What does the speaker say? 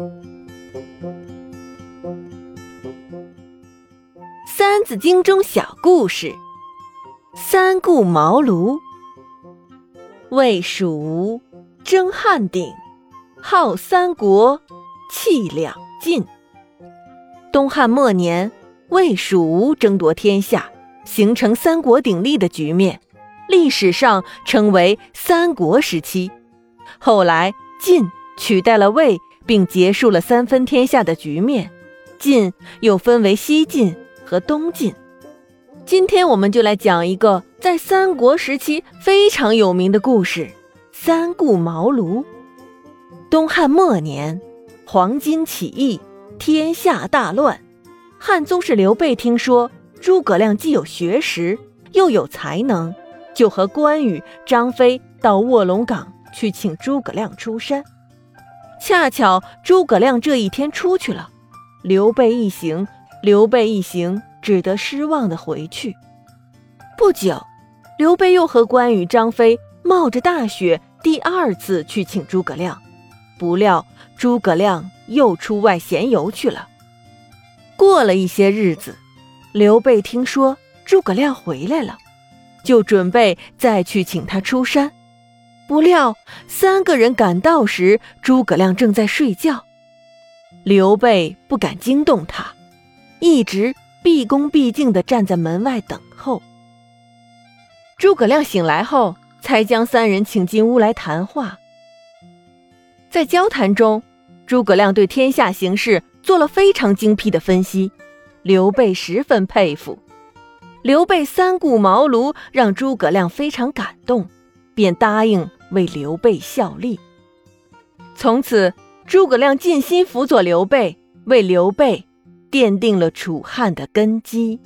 《三字经》中小故事：三顾茅庐。魏蜀吴争汉鼎，号三国，气两晋。东汉末年，魏蜀吴争夺天下，形成三国鼎立的局面，历史上称为三国时期。后来，晋取代了魏，并结束了三分天下的局面。晋又分为西晋和东晋。今天，我们就来讲一个在三国时期非常有名的故事。三顾茅庐。东汉末年，黄巾起义，天下大乱。汉宗室刘备听说诸葛亮既有学识，又有才能，就和关羽、张飞到卧龙岗去请诸葛亮出山。恰巧诸葛亮这一天出去了，刘备一行，刘备一行只得失望的回去。不久，刘备又和关羽、张飞冒着大雪。第二次去请诸葛亮，不料诸葛亮又出外闲游去了。过了一些日子，刘备听说诸葛亮回来了，就准备再去请他出山。不料三个人赶到时，诸葛亮正在睡觉。刘备不敢惊动他，一直毕恭毕敬地站在门外等候。诸葛亮醒来后。才将三人请进屋来谈话。在交谈中，诸葛亮对天下形势做了非常精辟的分析，刘备十分佩服。刘备三顾茅庐，让诸葛亮非常感动，便答应为刘备效力。从此，诸葛亮尽心辅佐刘备，为刘备奠定了楚汉的根基。